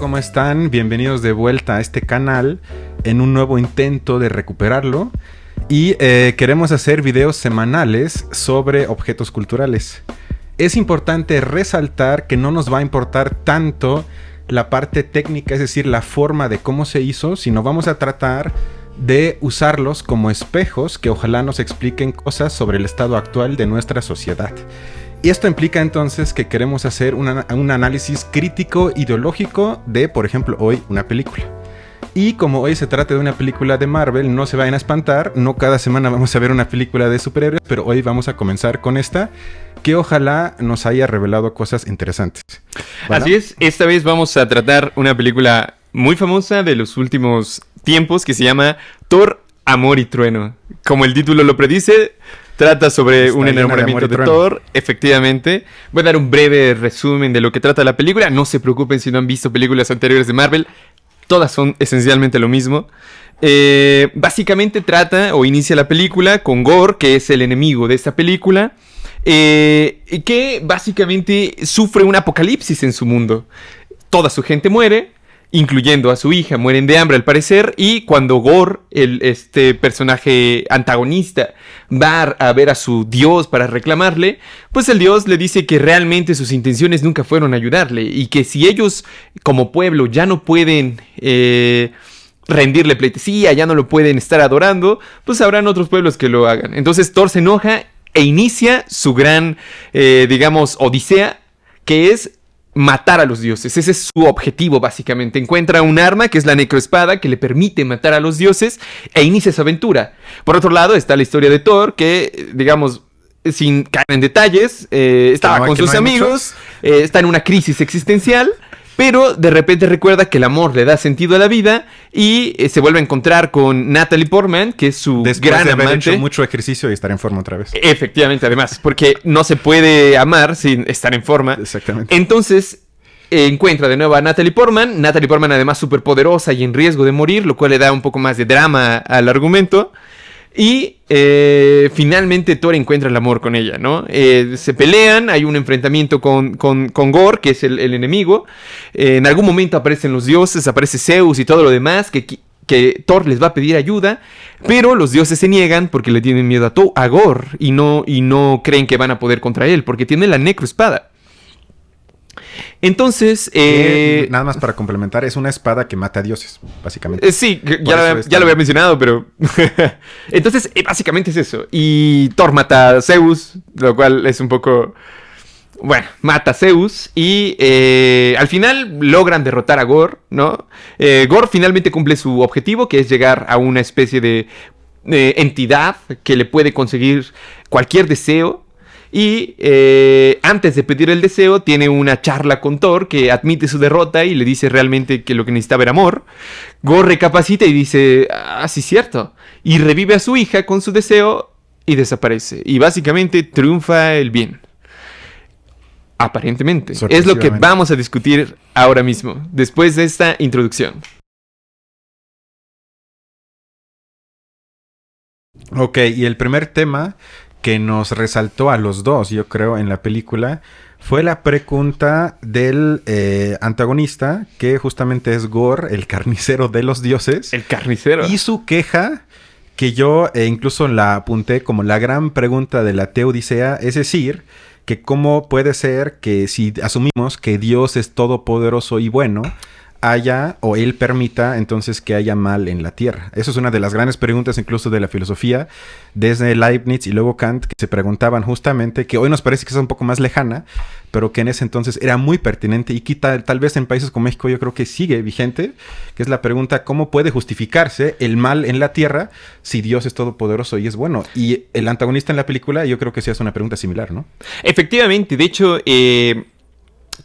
¿cómo están? Bienvenidos de vuelta a este canal en un nuevo intento de recuperarlo. Y eh, queremos hacer videos semanales sobre objetos culturales. Es importante resaltar que no nos va a importar tanto la parte técnica, es decir, la forma de cómo se hizo, sino vamos a tratar de usarlos como espejos que ojalá nos expliquen cosas sobre el estado actual de nuestra sociedad. Y esto implica entonces que queremos hacer un análisis crítico ideológico de, por ejemplo, hoy una película. Y como hoy se trata de una película de Marvel, no se vayan a espantar, no cada semana vamos a ver una película de superhéroes, pero hoy vamos a comenzar con esta, que ojalá nos haya revelado cosas interesantes. Así es, esta vez vamos a tratar una película muy famosa de los últimos tiempos que se llama Thor, Amor y Trueno. Como el título lo predice, Trata sobre un enamoramiento de, Thor, efectivamente. Voy a dar un breve resumen de lo que trata la película. No se preocupen si no han visto películas anteriores de Marvel. Todas son esencialmente lo mismo. Eh, básicamente trata o inicia la película con Gore, que es el enemigo de esta película. Eh, que básicamente sufre un apocalipsis en su mundo. Toda su gente muere, incluyendo a su hija, mueren de hambre al parecer, y cuando Gore, el, este personaje antagonista, va a ver a su dios para reclamarle, pues el dios le dice que realmente sus intenciones nunca fueron ayudarle, y que si ellos como pueblo ya no pueden... Eh, rendirle pleitesía, ya no lo pueden estar adorando, pues habrán otros pueblos que lo hagan. Entonces Thor se enoja e inicia su gran, eh, digamos, odisea, que es matar a los dioses. Ese es su objetivo, básicamente. Encuentra un arma, que es la necroespada, que le permite matar a los dioses e inicia su aventura. Por otro lado, está la historia de Thor, que, digamos, sin caer en detalles, eh, estaba con sus amigos, eh, está en una crisis existencial pero de repente recuerda que el amor le da sentido a la vida y eh, se vuelve a encontrar con Natalie Portman, que es su Después gran de haber amante. hecho mucho ejercicio y estar en forma otra vez. Efectivamente, además, porque no se puede amar sin estar en forma. Exactamente. Entonces eh, encuentra de nuevo a Natalie Portman. Natalie Portman además súper poderosa y en riesgo de morir, lo cual le da un poco más de drama al argumento. Y eh, finalmente Thor encuentra el amor con ella, ¿no? Eh, se pelean, hay un enfrentamiento con, con, con que es el, el enemigo. Eh, en algún momento aparecen los dioses, aparece Zeus y todo lo demás, que, que Thor les va a pedir ayuda, pero los dioses se niegan porque le tienen miedo a, to a y no, y no creen que van a poder contra él, porque tiene la necroespada. Entonces, eh, nada más para complementar, es una espada que mata a dioses, básicamente. eh, sí, Por ya, lo- ya había mencionado, pero... Entonces, eh, básicamente es eso. Y Thor mata a Zeus, lo cual es un poco... Bueno, mata a Zeus y eh, al final logran derrotar a Gore, ¿no? Eh, Gore finalmente cumple su objetivo, que es llegar a una especie de eh, entidad que le puede conseguir cualquier deseo. Y eh, antes de pedir el deseo, tiene una charla con Thor que admite su derrota y le dice realmente que lo que necesitaba era amor. Gore recapacita y dice, ah, sí, cierto. Y revive a su hija con su deseo y desaparece. Y básicamente triunfa el bien. Aparentemente. Es lo que vamos a discutir ahora mismo, después de esta introducción. Ok, y el primer tema que nos resaltó a los dos, yo creo, en la película, fue la pregunta del eh, antagonista, que justamente es Gore, el carnicero de los dioses, El carnicero. y su queja, que yo eh, incluso la apunté como la gran pregunta de la Teodicea, es decir, que cómo puede ser que si asumimos que Dios es todopoderoso y bueno, haya o él permita entonces que haya mal en la tierra. Eso es una de las grandes preguntas incluso de la filosofía, desde Leibniz y luego Kant, que se preguntaban justamente, que hoy nos parece que es un poco más lejana, pero que en ese entonces era muy pertinente y que tal, tal vez en países como México yo creo que sigue vigente, que es la pregunta, ¿cómo puede justificarse el mal en la tierra si Dios es todopoderoso y es bueno? Y el antagonista en la película yo creo que sí hace una pregunta similar, ¿no? Efectivamente, de hecho, eh,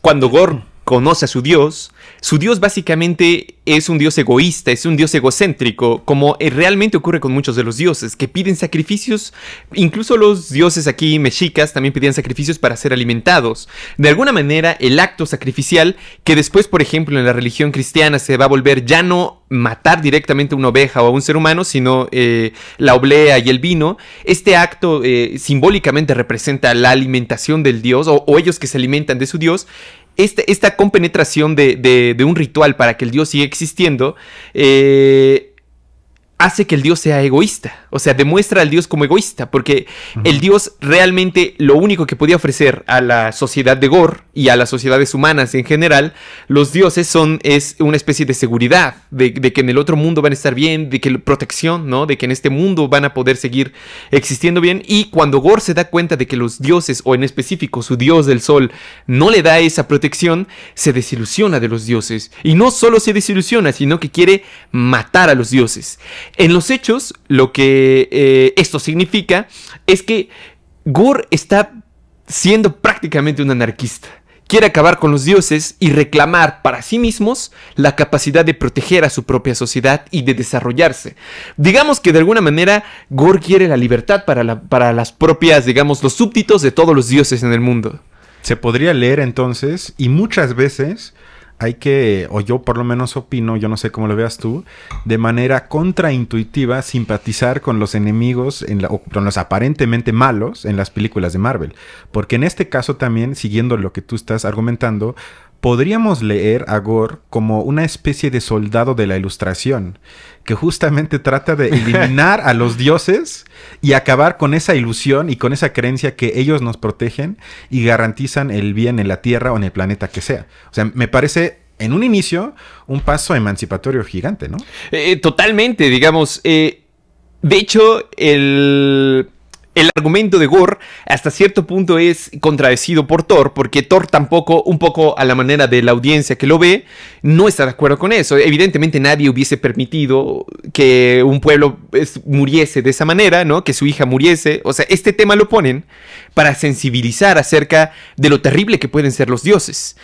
cuando Gore conoce a su dios, su dios básicamente es un dios egoísta, es un dios egocéntrico, como eh, realmente ocurre con muchos de los dioses, que piden sacrificios, incluso los dioses aquí mexicas también pedían sacrificios para ser alimentados. De alguna manera, el acto sacrificial, que después, por ejemplo, en la religión cristiana se va a volver ya no matar directamente a una oveja o a un ser humano, sino eh, la oblea y el vino, este acto eh, simbólicamente representa la alimentación del dios, o, o ellos que se alimentan de su dios, esta compenetración de, de, un ritual para que el dios siga existiendo, eh, hace que el dios sea egoísta, o sea, demuestra al dios como egoísta, porque el dios realmente lo único que podía ofrecer a la sociedad de Gor y a las sociedades humanas en general, los dioses son es una especie de seguridad, de, que en el otro mundo van a estar bien, de que protección, ¿no? De que en este mundo van a poder seguir existiendo bien y cuando Gor se da cuenta de que los dioses o en específico su dios del sol no le da esa protección, se desilusiona de los dioses y no solo se desilusiona, sino que quiere matar a los dioses. En los hechos, lo que eh, esto significa es que Gore está siendo prácticamente un anarquista. Quiere acabar con los dioses y reclamar para sí mismos la capacidad de proteger a su propia sociedad y de desarrollarse. Digamos que de alguna manera Gore quiere la libertad para, para las propias, digamos, los súbditos de todos los dioses en el mundo. Se podría leer entonces, y muchas veces hay que, o yo por lo menos opino, yo no sé cómo lo veas tú, de manera contraintuitiva simpatizar con los enemigos, en la, con los aparentemente malos en las películas de Marvel. Porque en este caso también, siguiendo lo que tú estás argumentando, podríamos leer a Gore como una especie de soldado de la ilustración, que justamente trata de eliminar a los dioses y acabar con esa ilusión y con esa creencia que ellos nos protegen y garantizan el bien en la Tierra o en el planeta que sea. O sea, me parece en un inicio un paso emancipatorio gigante, ¿no? Eh, totalmente, digamos. Eh, de hecho, el, el argumento de Gore hasta cierto punto es contradecido por Thor, porque Thor tampoco, un poco a la manera de la audiencia que lo ve, no está de acuerdo con eso. Evidentemente nadie hubiese permitido que un pueblo muriese de esa manera, ¿no? Que su hija muriese. O sea, este tema lo ponen para sensibilizar acerca de lo terrible que pueden ser los dioses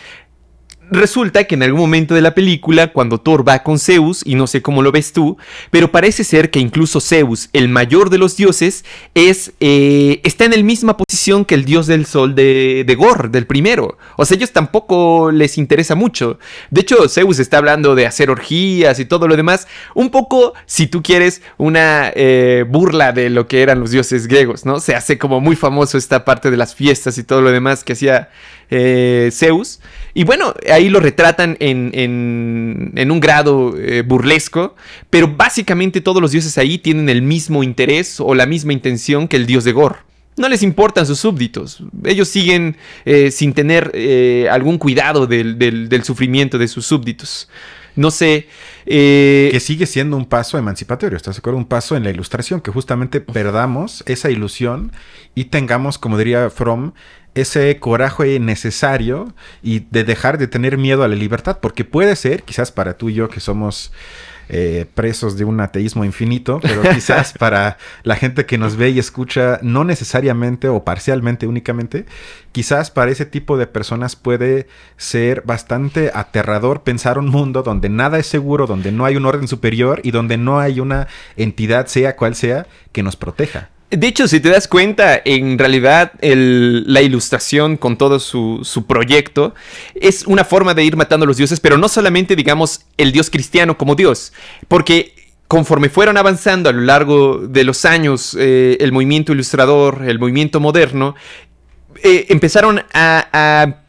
resulta que en algún momento de la película, cuando Thor va con Zeus, y no sé cómo lo ves tú, pero parece ser que incluso Zeus, el mayor de los dioses, es, eh, está en la misma posición que el dios del sol de, de Gor, del primero. O sea, ellos tampoco les interesa mucho. De hecho, Zeus está hablando de hacer orgías y todo lo demás. Un poco, si tú quieres, una eh, burla de lo que eran los dioses griegos, ¿no? Se hace como muy famoso esta parte de las fiestas y todo lo demás que hacía eh, Zeus. Y bueno, ahí lo retratan en, un grado eh, burlesco, pero básicamente todos los dioses ahí tienen el mismo interés o la misma intención que el dios de Gor. No les importan sus súbditos. Ellos siguen eh, sin tener algún cuidado del, sufrimiento de sus súbditos. No sé. que sigue siendo un paso emancipatorio, ¿estás de acuerdo? Un paso en la ilustración, que justamente perdamos esa ilusión y tengamos, como diría Fromm, ese coraje necesario y de dejar de tener miedo a la libertad, porque puede ser, quizás para tú y yo que somos eh, presos de un ateísmo infinito, pero quizás para la gente que nos ve y escucha, no necesariamente o parcialmente únicamente, quizás para ese tipo de personas puede ser bastante aterrador pensar un mundo donde nada es seguro, donde no hay un orden superior y donde no hay una entidad, sea cual sea, que nos proteja. De hecho, si te das cuenta, en realidad la ilustración con todo su, proyecto es una forma de ir matando a los dioses, pero no solamente, digamos, el dios cristiano como dios, porque conforme fueron avanzando a lo largo de los años eh, el movimiento ilustrador, el movimiento moderno, eh, empezaron a, a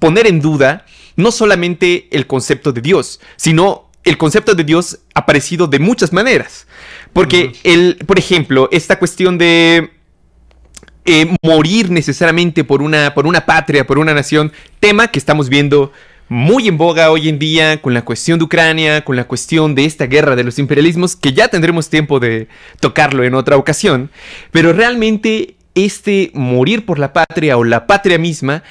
poner en duda no solamente el concepto de Dios, sino el concepto de Dios aparecido de muchas maneras. Porque, el, por ejemplo, esta cuestión de eh, morir necesariamente por una, por una patria, por una nación, tema que estamos viendo muy en boga hoy en día con la cuestión de Ucrania, con la cuestión de esta guerra de los imperialismos, que ya tendremos tiempo de tocarlo en otra ocasión, pero realmente este morir por la patria o la patria misma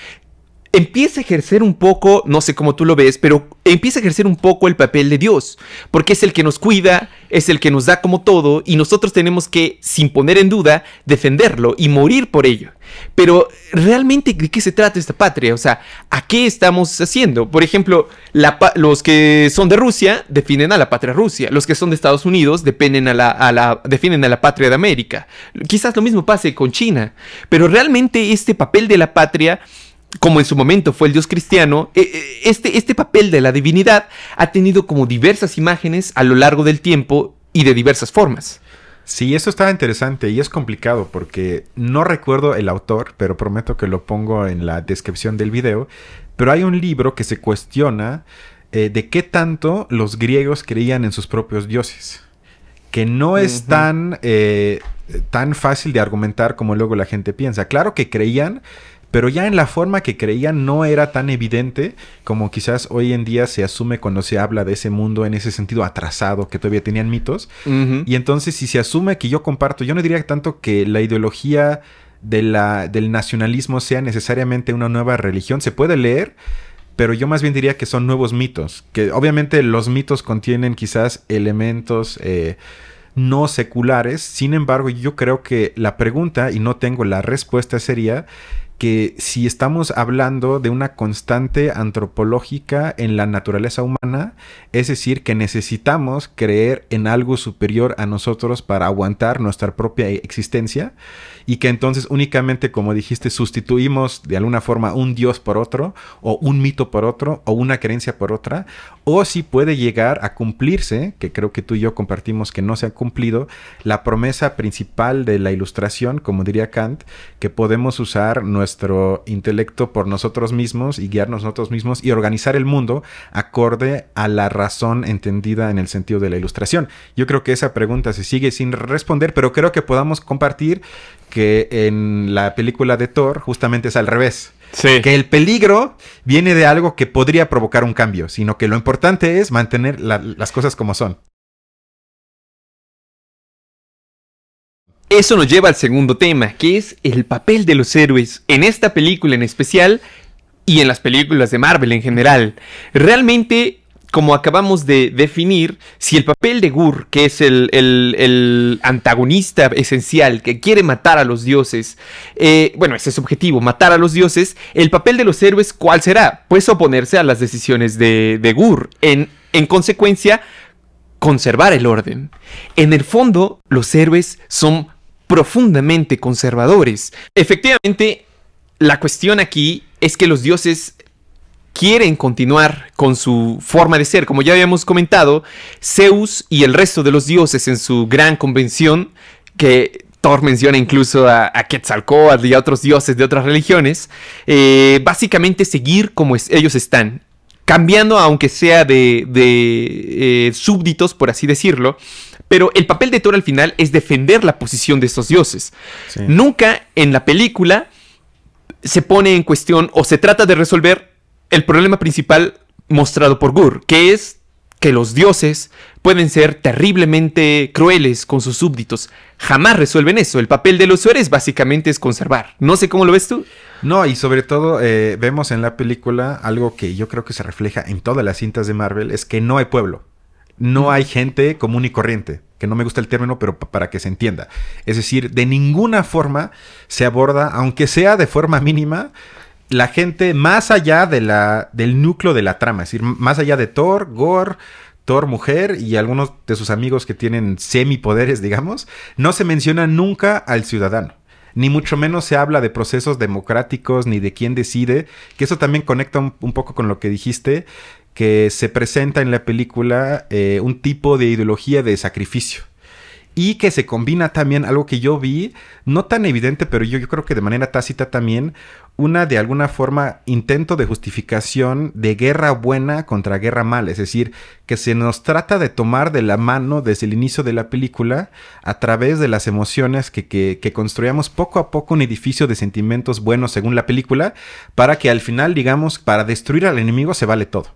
empieza a ejercer un poco, no sé cómo tú lo ves, pero empieza a ejercer un poco el papel de Dios, porque es el que nos cuida, es el que nos da como todo, y nosotros tenemos que, sin poner en duda, defenderlo y morir por ello. Pero realmente, ¿de qué se trata esta patria? O sea, ¿a qué estamos haciendo? Por ejemplo, los que son de Rusia definen a la patria Rusia, los que son de Estados Unidos dependen definen a la patria de América. Quizás lo mismo pase con China, pero realmente este papel de la patria como en su momento fue el dios cristiano, eh, eh, este, este papel de la divinidad ha tenido como diversas imágenes a lo largo del tiempo y de diversas formas. Sí, eso estaba interesante y es complicado porque no recuerdo el autor, pero prometo que lo pongo en la descripción del video. Pero hay un libro que se cuestiona eh, de qué tanto los griegos creían en sus propios dioses. Que no es tan, eh, tan fácil de argumentar como luego la gente piensa. Claro que creían, pero ya en la forma que creían no era tan evidente como quizás hoy en día se asume cuando se habla de ese mundo en ese sentido atrasado que todavía tenían mitos. Y entonces si se asume que yo comparto, yo no diría tanto que la ideología de la, del nacionalismo sea necesariamente una nueva religión, se puede leer, pero yo más bien diría que son nuevos mitos, que obviamente los mitos contienen quizás elementos... Eh, no seculares. Sin embargo, yo creo que la pregunta, y no tengo la respuesta, sería que si estamos hablando de una constante antropológica en la naturaleza humana, es decir, que necesitamos creer en algo superior a nosotros para aguantar nuestra propia existencia, y que entonces únicamente, como dijiste, sustituimos de alguna forma un dios por otro, o un mito por otro, o una creencia por otra, o si puede llegar a cumplirse, que creo que tú y yo compartimos que no se ha cumplido, la promesa principal de la ilustración, como diría Kant, que podemos usar nuestro intelecto por nosotros mismos y guiarnos nosotros mismos y organizar el mundo acorde a la razón entendida en el sentido de la ilustración. Yo creo que esa pregunta se sigue sin responder, pero creo que podamos compartir que en la película de Thor justamente es al revés. Que el peligro viene de algo que podría provocar un cambio, sino que lo importante es mantener las cosas como son. Eso nos lleva al segundo tema, que es el papel de los héroes en esta película en especial y en las películas de Marvel en general. Realmente como acabamos de definir, si el papel de Gur, que es el, antagonista esencial que quiere matar a los dioses, eh, bueno, ese es su objetivo, matar a los dioses, el papel de los héroes, ¿cuál será? Pues oponerse a las decisiones de, Gur. En consecuencia, conservar el orden. En el fondo, los héroes son profundamente conservadores. Efectivamente, la cuestión aquí es que los dioses quieren continuar con su forma de ser. Como ya habíamos comentado, Zeus y el resto de los dioses en su gran convención, que Thor menciona incluso a, Quetzalcoatl y a otros dioses de otras religiones, eh, básicamente seguir como ellos están. Cambiando, aunque sea de, eh, súbditos, por así decirlo, pero el papel de Thor al final es defender la posición de estos dioses. Nunca en la película se pone en cuestión o se trata de resolver el problema principal mostrado por Gur, que es que los dioses pueden ser terriblemente crueles con sus súbditos. Jamás resuelven eso. El papel de los héroes básicamente es conservar. No sé cómo lo ves tú. No, y sobre todo eh, vemos en la película algo que yo creo que se refleja en todas las cintas de Marvel, es que no hay pueblo. No hay gente común y corriente, que no me gusta el término, pero para que se entienda. Es decir, de ninguna forma se aborda, aunque sea de forma mínima, la gente más allá de la, del núcleo de la trama, es decir, más allá de Thor, Gore, Thor mujer y algunos de sus amigos que tienen semipoderes, digamos, no se menciona nunca al ciudadano. Ni mucho menos se habla de procesos democráticos ni de quién decide, que eso también conecta un, poco con lo que dijiste, que se presenta en la película eh, un tipo de ideología de sacrificio y que se combina también algo que yo vi, no tan evidente, pero yo, yo creo que de manera tácita también, una de alguna forma intento de justificación de guerra buena contra guerra mala, es decir, que se nos trata de tomar de la mano desde el inicio de la película a través de las emociones que, que, que construyamos poco a poco un edificio de sentimientos buenos según la película, para que al final, digamos, para destruir al enemigo se vale todo.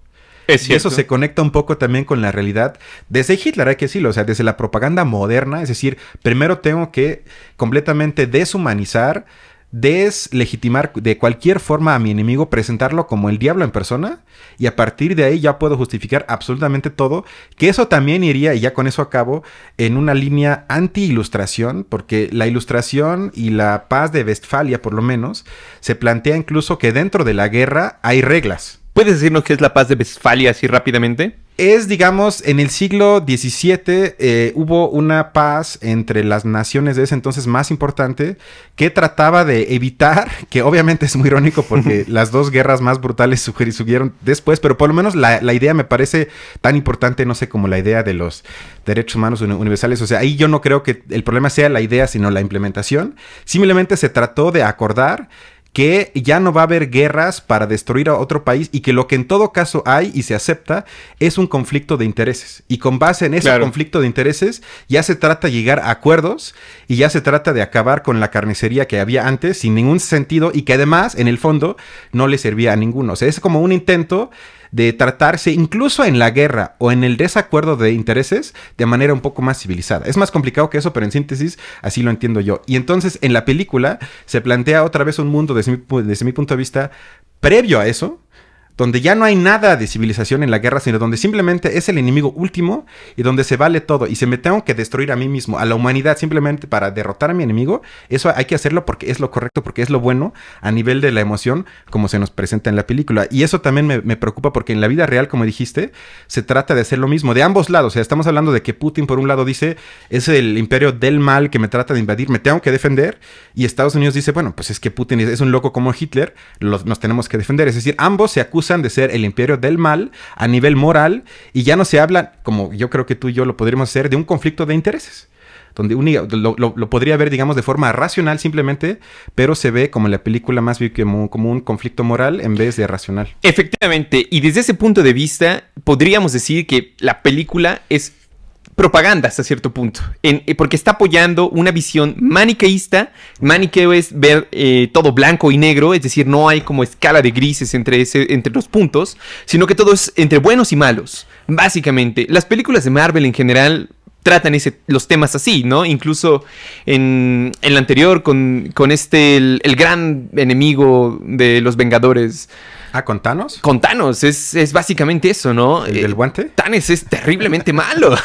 y eso se conecta un poco también con la realidad. Desde Hitler, hay que decirlo, o sea, desde la propaganda moderna, es decir, primero tengo que completamente deshumanizar deslegitimar de cualquier forma a mi enemigo, presentarlo como el diablo en persona y a partir de ahí ya puedo justificar absolutamente todo, que eso también iría, y ya con eso acabo, en una línea anti-ilustración, porque la ilustración y la paz de Westfalia por lo menos se plantea incluso que dentro de la guerra hay reglas. ¿Puedes decirnos qué es la paz de Westfalia así rápidamente? es, digamos, en el siglo XVII eh, hubo una paz entre las naciones de ese entonces más importante que trataba de evitar, que obviamente es muy irónico porque las dos guerras más brutales surgieron después, pero por lo menos la, la, idea me parece tan importante, no sé, como la idea de los derechos humanos universales. O sea, ahí yo no creo que el problema sea la idea, sino la implementación. Simplemente se trató de acordar que ya no va a haber guerras para destruir a otro país y que lo que en todo caso hay y se acepta es un conflicto de intereses. Y con base en ese conflicto de intereses ya se trata de llegar a acuerdos y ya se trata de acabar con la carnicería que había antes sin ningún sentido y que además en el fondo no le servía a ninguno. O sea, es como un intento de tratarse incluso en la guerra o en el desacuerdo de intereses de manera un poco más civilizada. Es más complicado que eso, pero en síntesis así lo entiendo yo. Y entonces en la película se plantea otra vez un mundo desde mi, desde mi punto de vista previo a eso, donde ya no hay nada de civilización en la guerra, sino donde simplemente es el enemigo último y donde se vale todo. Y si me tengo que destruir a mí mismo, a la humanidad, simplemente para derrotar a mi enemigo, eso hay que hacerlo porque es lo correcto, porque es lo bueno a nivel de la emoción, como se nos presenta en la película. Y eso también me, me preocupa porque en la vida real, como dijiste, se trata de hacer lo mismo, de ambos lados. O sea, estamos hablando de que Putin, por un lado, dice, es el imperio del mal que me trata de invadir, me tengo que defender. Y Estados Unidos dice, bueno, pues es que Putin es un loco como Hitler, nos tenemos que defender. Es decir, ambos se acusan de ser el imperio del mal a nivel moral y ya no se habla, como yo creo que tú y yo lo podríamos hacer, de un conflicto de intereses donde lo, podría ver, digamos, de forma racional simplemente, pero se ve como en la película más como, como, un conflicto moral en vez de racional. Efectivamente, y desde ese punto de vista, podríamos decir que la película es propaganda hasta cierto punto, eh, porque está apoyando una visión maniqueísta. Maniqueo es ver eh, todo blanco y negro, es decir, no hay como escala de grises entre, entre los puntos, sino que todo es entre buenos y malos. Básicamente, las películas de Marvel en general tratan ese, los temas así, ¿no? Incluso en, en la anterior, con, con este, el gran enemigo de los Vengadores. Ah, ¿con Thanos? Con Thanos, es, es básicamente eso, ¿no? ¿El del guante? Eh, Thanos es terriblemente malo.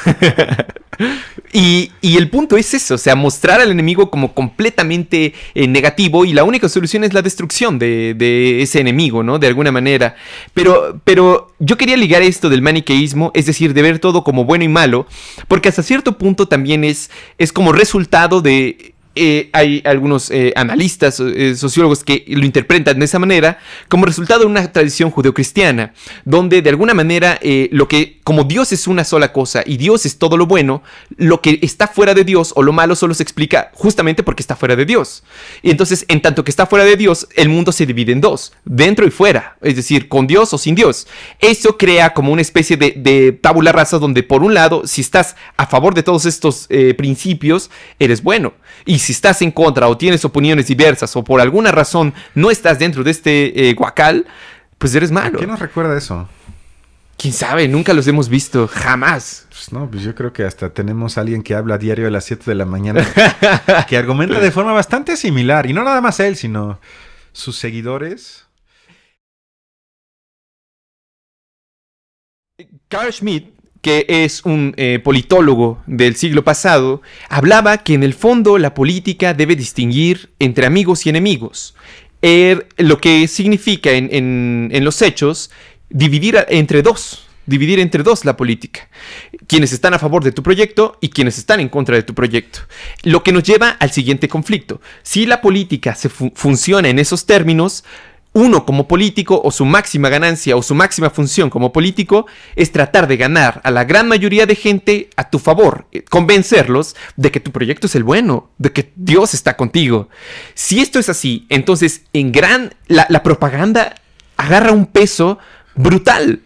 y, y, el punto es eso, o sea, mostrar al enemigo como completamente eh, negativo y la única solución es la destrucción de, de, ese enemigo, ¿no? De alguna manera. Pero, pero yo quería ligar esto del maniqueísmo, es decir, de ver todo como bueno y malo, porque hasta cierto punto también es, es como resultado de eh, hay algunos eh, analistas, eh, sociólogos que lo interpretan de esa manera como resultado de una tradición judeocristiana, donde de alguna manera lo que, como Dios es una sola cosa y Dios es todo lo bueno, lo que está fuera de Dios o lo malo solo se explica justamente porque está fuera de Dios. Y entonces, en tanto que está fuera de Dios, el mundo se divide en dos, dentro y fuera, es decir, con Dios o sin Dios. Eso crea como una especie de, de tabula rasa donde por un lado, si estás a favor de todos estos principios, eres bueno. Y si estás en contra o tienes opiniones diversas o por alguna razón no estás dentro de este eh, guacal, pues eres malo. ¿Qué nos recuerda eso? ¿Quién sabe? Nunca los hemos visto, jamás. Pues no, pues yo creo que hasta tenemos a alguien que habla a diario a las 7 de la mañana, que argumenta de forma bastante similar, y no nada más él, sino sus seguidores. Carl Schmidt que es un eh, politólogo del siglo pasado, hablaba que en el fondo la política debe distinguir entre amigos y enemigos. Er, lo que significa en, en los hechos dividir entre dos, dividir entre dos la política. Quienes están a favor de tu proyecto y quienes están en contra de tu proyecto. Lo que nos lleva al siguiente conflicto. Si la política se fu funciona en esos términos, uno como político o su máxima ganancia o su máxima función como político es tratar de ganar a la gran mayoría de gente a tu favor, eh, convencerlos de que tu proyecto es el bueno, de que Dios está contigo. Si esto es así, entonces en gran la, la propaganda agarra un peso brutal.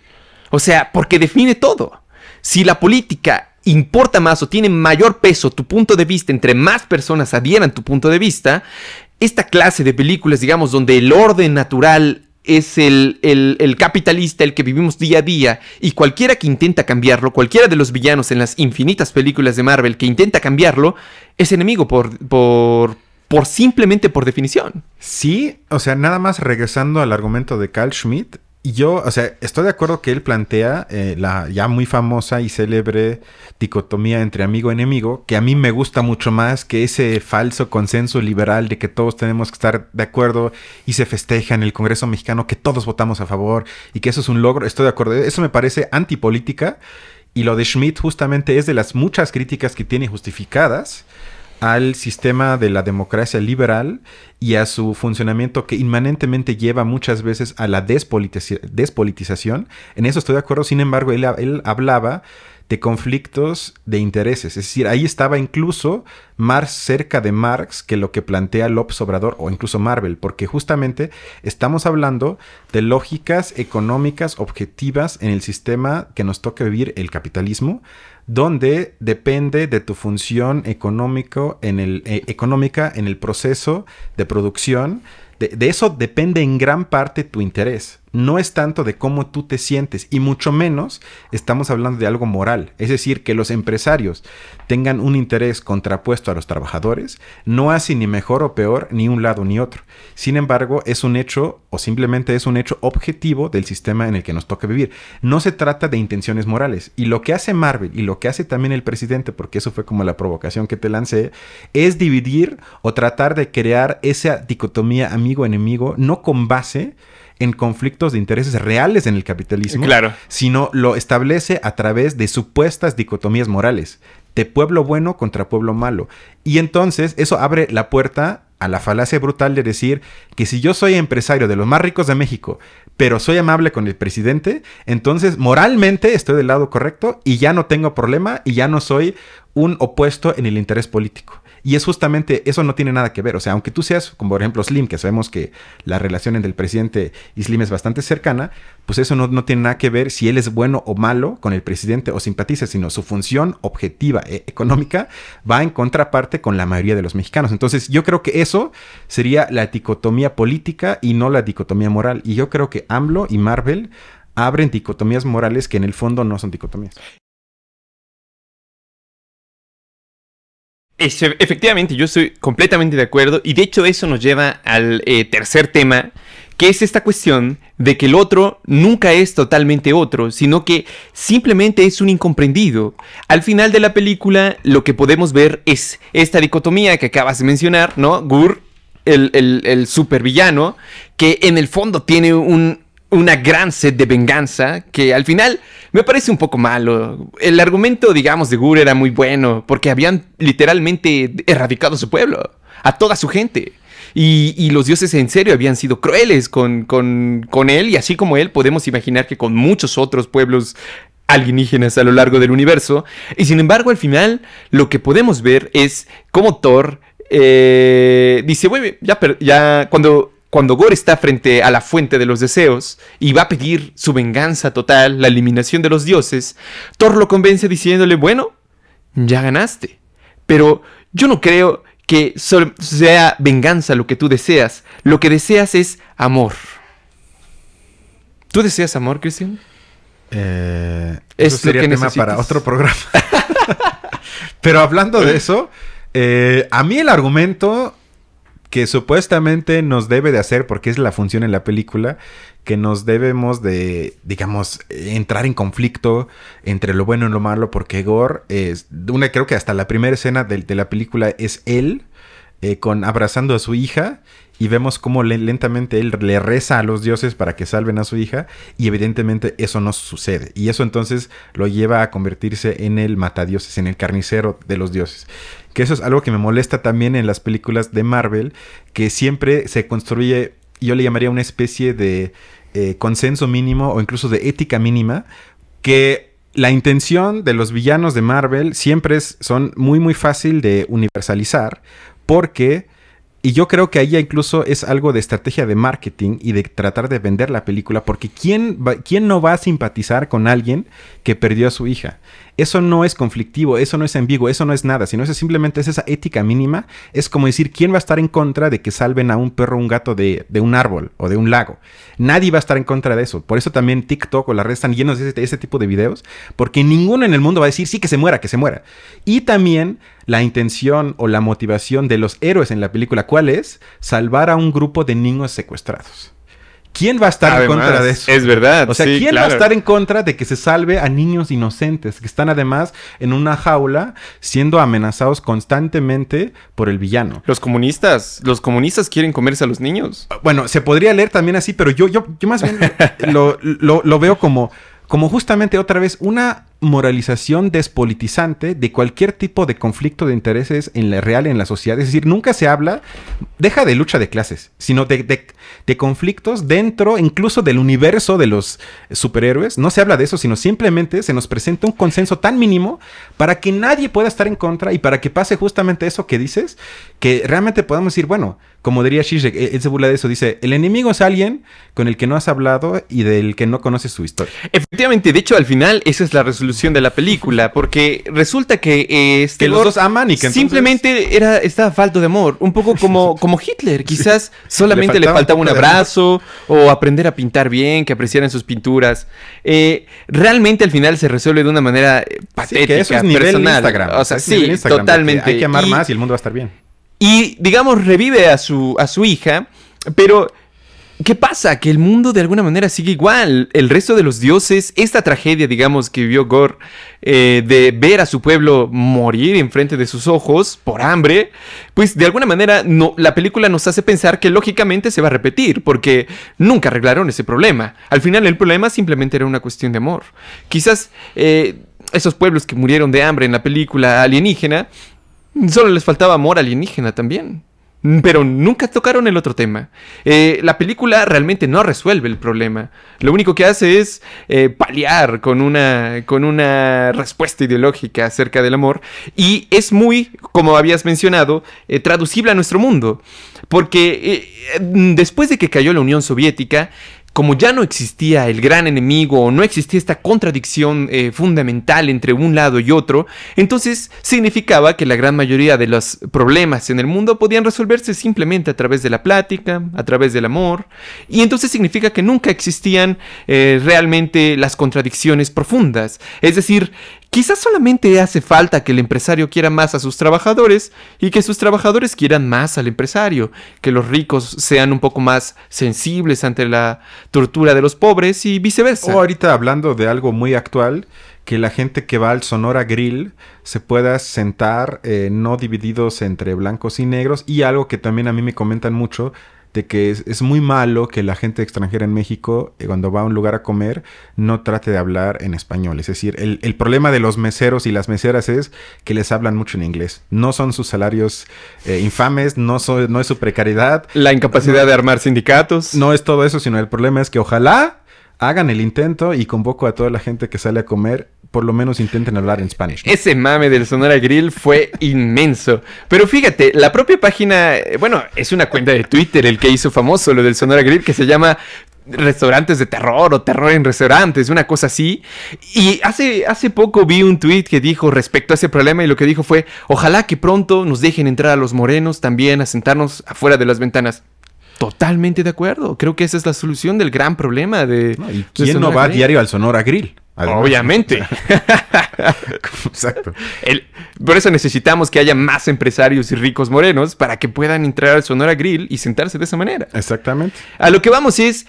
O sea, porque define todo. Si la política importa más o tiene mayor peso tu punto de vista entre más personas adhieran tu punto de vista, esta clase de películas, digamos, donde el orden natural es el, el, capitalista, el que vivimos día a día, y cualquiera que intenta cambiarlo, cualquiera de los villanos en las infinitas películas de Marvel que intenta cambiarlo, es enemigo por, por, por simplemente por definición. Sí, o sea, nada más regresando al argumento de Carl Schmitt, y yo, o sea, estoy de acuerdo que él plantea eh, la ya muy famosa y célebre dicotomía entre amigo y enemigo, que a mí me gusta mucho más que ese falso consenso liberal de que todos tenemos que estar de acuerdo y se festeja en el Congreso mexicano que todos votamos a favor y que eso es un logro. Estoy de acuerdo. Eso me parece antipolítica y lo de Schmidt justamente es de las muchas críticas que tiene justificadas al sistema de la democracia liberal y a su funcionamiento que inmanentemente lleva muchas veces a la despolitización. En eso estoy de acuerdo, sin embargo, él, él hablaba de conflictos de intereses. Es decir, ahí estaba incluso más cerca de Marx que lo que plantea López Obrador o incluso Marvel, porque justamente estamos hablando de lógicas económicas objetivas en el sistema que nos toca vivir el capitalismo, donde depende de tu función económico en el, eh, económica en el proceso de producción. de eso depende en gran parte tu interés no es tanto de cómo tú te sientes y mucho menos estamos hablando de algo moral. Es decir, que los empresarios tengan un interés contrapuesto a los trabajadores no hace ni mejor o peor ni un lado ni otro. Sin embargo, es un hecho o simplemente es un hecho objetivo del sistema en el que nos toca vivir. No se trata de intenciones morales. Y lo que hace Marvel y lo que hace también el presidente, porque eso fue como la provocación que te lancé, es dividir o tratar de crear esa dicotomía amigo-enemigo no con base en conflictos de intereses reales en el capitalismo, claro. sino lo establece a través de supuestas dicotomías morales, de pueblo bueno contra pueblo malo. Y entonces eso abre la puerta a la falacia brutal de decir que si yo soy empresario de los más ricos de México, pero soy amable con el presidente, entonces moralmente estoy del lado correcto y ya no tengo problema y ya no soy un opuesto en el interés político. Y es justamente, eso no tiene nada que ver. O sea, aunque tú seas, como por ejemplo Slim, que sabemos que la relación entre el presidente y Slim es bastante cercana, pues eso no, tiene nada que ver si él es bueno o malo con el presidente o simpatiza, sino su función objetiva e económica va en contraparte con la mayoría de los mexicanos. Entonces, yo creo que eso sería la dicotomía política y no la dicotomía moral. Y yo creo que AMLO y Marvel abren dicotomías morales que en el fondo no son dicotomías. Efectivamente, yo estoy completamente de acuerdo y de hecho eso nos lleva al eh, tercer tema, que es esta cuestión de que el otro nunca es totalmente otro, sino que simplemente es un incomprendido. Al final de la película lo que podemos ver es esta dicotomía que acabas de mencionar, ¿no? Gur, el, supervillano, que en el fondo tiene un, una gran sed de venganza que al final me parece un poco malo. El argumento, digamos, de Gur era muy bueno porque habían literalmente erradicado su pueblo, a toda su gente. Y, los dioses en serio habían sido crueles con, con, con él y así como él podemos imaginar que con muchos otros pueblos alienígenas a lo largo del universo. Y sin embargo, al final, lo que podemos ver es cómo Thor eh, dice, bueno, ya cuando cuando Gore está frente a la fuente de los deseos y va a pedir su venganza total, la eliminación de los dioses, Thor lo convence diciéndole, bueno, ya ganaste. Pero yo no creo que sea venganza lo que tú deseas. Lo que deseas es amor. ¿Tú deseas amor, Cristian? Eh, eso sería tema para otro programa. Pero hablando de eso, eh, a mí el argumento que supuestamente nos debe de hacer, porque es la función en la película, que nos debemos de, digamos, entrar en conflicto entre lo bueno y lo malo, porque Gore es, una, creo que hasta la primera escena de, la película es él eh, con abrazando a su hija y vemos cómo lentamente él le reza a los dioses para que salven a su hija y evidentemente eso no sucede y eso entonces lo lleva a convertirse en el matadioses, en el carnicero de los dioses. Que eso es algo que me molesta también en las películas de Marvel, que siempre se construye, yo le llamaría una especie de eh, consenso mínimo o incluso de ética mínima, que la intención de los villanos de Marvel siempre es, son muy muy fácil de universalizar porque y yo creo que ahí incluso es algo de estrategia de marketing y de tratar de vender la película, porque ¿quién, ¿quién no va a simpatizar con alguien que perdió a su hija? Eso no es conflictivo, eso no es ambiguo, eso no es nada, sino eso simplemente es esa ética mínima. Es como decir, ¿quién va a estar en contra de que salven a un perro o un gato de, un árbol o de un lago? Nadie va a estar en contra de eso. Por eso también TikTok o las redes están llenos de ese, tipo de videos, porque ninguno en el mundo va a decir, sí, que se muera, que se muera. Y también la intención o la motivación de los héroes en la película, ¿cuál es? Salvar a un grupo de niños secuestrados. ¿Quién va a estar en contra de eso? Es verdad. O sea, sí, ¿quién va a estar en contra de que se salve a niños inocentes que están además en una jaula siendo amenazados constantemente por el villano? Los comunistas, los comunistas quieren comerse a los niños. Bueno, se podría leer también así, pero yo, yo, yo más bien lo, lo- lo veo como, como justamente otra vez una moralización despolitizante de cualquier tipo de conflicto de intereses en la real en la sociedad. Es decir, nunca se habla, deja de lucha de clases, sino de, de- de conflictos dentro incluso del universo de los superhéroes. No se habla de eso, sino simplemente se nos presenta un consenso tan mínimo para que nadie pueda estar en contra y para que pase justamente eso que dices, que realmente podamos decir, bueno, como diría Zizek, él él se burla de eso, dice, el enemigo es alguien con el que no has hablado y del que no conoces su historia. Efectivamente, de hecho, al final esa es la resolución de la película, porque resulta que eh, este Que los dos aman y que entonces- simplemente era estaba falto de amor, un poco como como Hitler, quizás solamente le faltaba faltaba, un abrazo o aprender a pintar bien, que apreciaran sus pinturas. Eh, realmente al final se resuelve de una manera Sí, patética, que eso es nivel personal. Instagram. O sea, es sí, Instagram, totalmente. Hay que amar Y- más y el mundo va a estar bien. Y, digamos, revive a su, a su hija, pero ¿qué pasa? Que el mundo de alguna manera sigue igual. El resto de los dioses, esta tragedia, digamos, que vivió Gore, eh, de ver a su pueblo morir enfrente de sus ojos por hambre, pues de alguna manera no, la película nos hace pensar que lógicamente se va a repetir, porque nunca arreglaron ese problema. Al final el problema simplemente era una cuestión de amor. Quizás eh, esos pueblos que murieron de hambre en la película alienígena, Solo les faltaba amor alienígena también. Pero nunca tocaron el otro tema. Eh, la película realmente no resuelve el problema. Lo único que hace es eh, paliar con una, con una respuesta ideológica acerca del amor. Y es muy, como habías mencionado, eh, traducible a nuestro mundo. Porque después de que cayó la Unión Soviética, como ya no existía el gran enemigo o no existía esta contradicción eh, fundamental entre un lado y otro, entonces significaba que la gran mayoría de los problemas en el mundo podían resolverse simplemente a través de la plática, a través del amor, y entonces significa que nunca existían eh, realmente las contradicciones profundas. Es decir, Quizás solamente hace falta que el empresario quiera más a sus trabajadores y que sus trabajadores quieran más al empresario, que los ricos sean un poco más sensibles ante la tortura de los pobres y viceversa. O ahorita hablando de algo muy actual, que la gente que va al Sonora Grill se pueda sentar eh, no divididos entre blancos y negros y algo que también a mí me comentan mucho de que es, es muy malo que la gente extranjera en México eh, cuando va a un lugar a comer no trate de hablar en español. Es decir, el, el problema de los meseros y las meseras es que les hablan mucho en inglés. No son sus salarios eh, infames, no, so- no es su precariedad, la incapacidad de armar sindicatos. no es todo eso, sino el problema es que ojalá hagan el intento y convoco a toda la gente que sale a comer, por lo menos intenten hablar en Spanish. ¿no? Ese mame del Sonora Grill fue inmenso. Pero fíjate, la propia página, eh, bueno, es una cuenta de Twitter el que hizo famoso lo del Sonora Grill que se llama restaurantes de terror o terror en restaurantes, una cosa así. Y hace, hace poco vi un tweet que dijo respecto a ese problema y lo que dijo fue, ojalá que pronto nos dejen entrar a los morenos también a sentarnos afuera de las ventanas. Totalmente de acuerdo. Creo que esa es la solución del gran problema de... ¿no? ¿Y de quién no va Grill. diario al Sonora Grill? Además. Obviamente. Exacto. El- por eso necesitamos que haya más empresarios y ricos morenos para que puedan entrar al Sonora Grill y sentarse de esa manera. Exactamente. A lo que vamos es.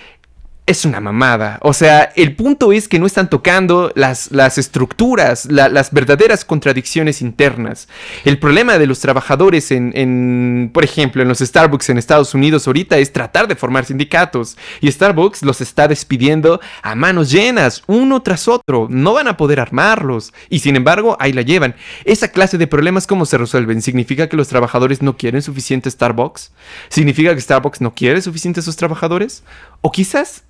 Es una mamada. O sea, el punto es que no están tocando las, las estructuras, la- las verdaderas contradicciones internas. El problema de los trabajadores en, en, por ejemplo, en los Starbucks en Estados Unidos ahorita es tratar de formar sindicatos. Y Starbucks los está despidiendo a manos llenas, uno tras otro. No van a poder armarlos. Y sin embargo, ahí la llevan. Esa clase de problemas, ¿cómo se resuelven? ¿Significa que los trabajadores no quieren suficiente Starbucks? ¿Significa que Starbucks no quiere suficiente a sus trabajadores? O quizás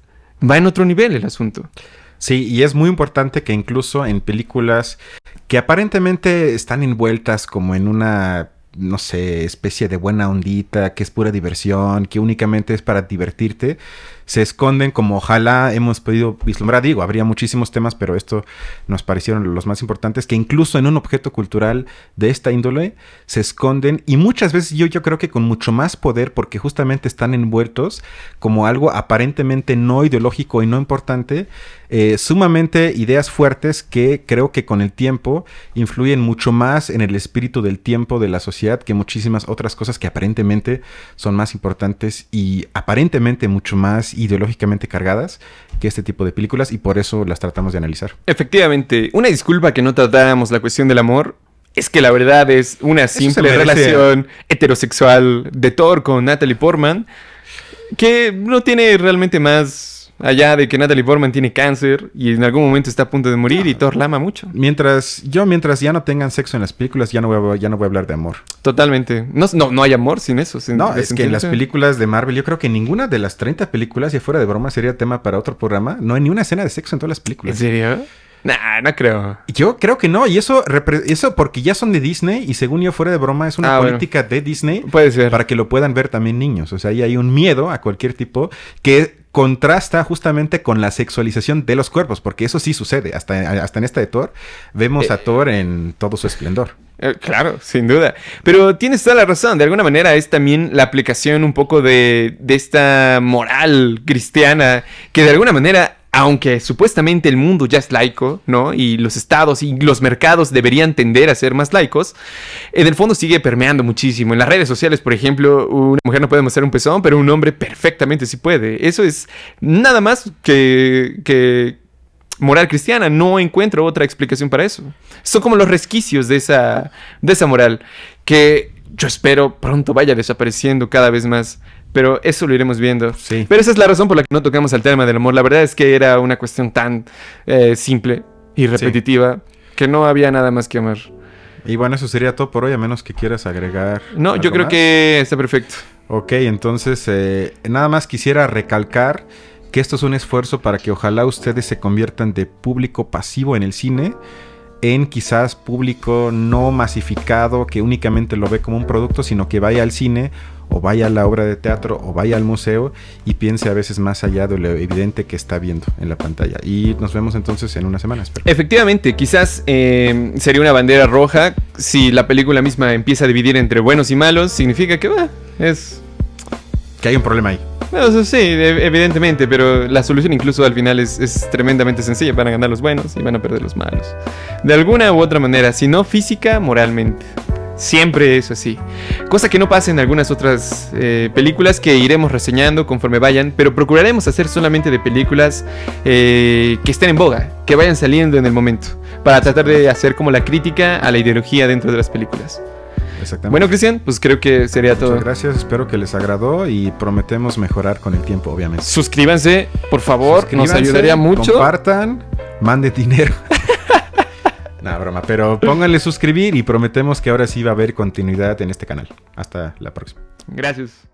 va en otro nivel el asunto. Sí, y es muy importante que incluso en películas que aparentemente están envueltas como en una, no sé, especie de buena ondita, que es pura diversión, que únicamente es para divertirte, se esconden como ojalá hemos podido vislumbrar. Digo, habría muchísimos temas, pero esto nos parecieron los más importantes, que incluso en un objeto cultural de esta índole se esconden y muchas veces yo, yo creo que con mucho más poder porque justamente están envueltos como algo aparentemente no ideológico y no importante, eh, sumamente ideas fuertes que creo que con el tiempo influyen mucho más en el espíritu del tiempo de la sociedad que muchísimas otras cosas que aparentemente son más importantes y aparentemente mucho más ideológicamente cargadas que este tipo de películas y por eso las tratamos de analizar. Efectivamente, una disculpa que no tratáramos la cuestión del amor. Es que la verdad es una simple relación heterosexual de Thor con Natalie Portman que no tiene realmente más allá de que Natalie Portman tiene cáncer y en algún momento está a punto de morir y Thor la ama mucho. Mientras yo, mientras ya no tengan sexo en las películas, ya no voy a, ya no voy a hablar de amor. Totalmente. No, no, no hay amor sin eso. sin- No, es que en las películas de Marvel, yo creo que ninguna de las 30 películas, y fuera de broma, sería tema para otro programa. No hay ni una escena de sexo en todas las ¿En películas. serio? Nah, no creo. Yo creo que no, y eso, eso porque ya son de Disney, y según yo, fuera de broma, es una Ah, bueno. política de Disney Puede ser. para que lo puedan ver también niños. O sea, ahí hay un miedo a cualquier tipo que contrasta justamente con la sexualización de los cuerpos, porque eso sí sucede. Hasta, hasta en esta de Thor, vemos a Eh, Thor en todo su esplendor. Eh, claro, sin duda. Pero tienes toda la razón. De alguna manera es también la aplicación un poco de, de esta moral cristiana que de alguna manera, aunque supuestamente el mundo ya es laico, ¿no? Y los estados y los mercados deberían tender a ser más laicos, en el fondo sigue permeando muchísimo. En las redes sociales, por ejemplo, una mujer no puede mostrar un pezón, pero un hombre perfectamente sí puede. Eso es nada más que... que moral cristiana. No encuentro otra explicación para eso. Son como los resquicios de esa, de esa moral que yo espero pronto vaya desapareciendo cada vez más. Pero eso lo iremos viendo. Sí. Pero esa es la razón por la que no tocamos el tema del amor. La verdad es que era una cuestión tan eh, simple y repetitiva que no había nada más que amar. Y bueno, eso sería todo por hoy, a menos que quieras agregar. No, yo creo más. que está perfecto. Ok, entonces eh, nada más quisiera recalcar que esto es un esfuerzo para que ojalá ustedes se conviertan de público pasivo en el cine en quizás público no masificado que únicamente lo ve como un producto, sino que vaya al cine o vaya a la obra de teatro o vaya al museo y piense a veces más allá de lo evidente que está viendo en la pantalla. Y nos vemos entonces en una semana, espero. Efectivamente, quizás eh, sería una bandera roja si la película misma empieza a dividir entre buenos y malos. Significa que bah, es Que hay un problema ahí. Bueno, sí, e- evidentemente, pero la solución incluso al final es, es tremendamente sencilla. Van a ganar los buenos y van a perder los malos. De alguna u otra manera, si no física, moralmente. Siempre es así. Cosa que no pasa en algunas otras eh, películas que iremos reseñando conforme vayan, pero procuraremos hacer solamente de películas eh, que estén en boga, que vayan saliendo en el momento, para tratar de hacer como la crítica a la ideología dentro de las películas. Exactamente. Bueno, Cristian, pues creo que sería Muchas todo. gracias, espero que les agradó y prometemos mejorar con el tiempo, obviamente. Suscríbanse, por favor, nos Suscríbanse, ayudaría mucho. Compartan, manden dinero. Nada, broma, pero pónganle suscribir y prometemos que ahora sí va a haber continuidad en este canal. Hasta la próxima. Gracias.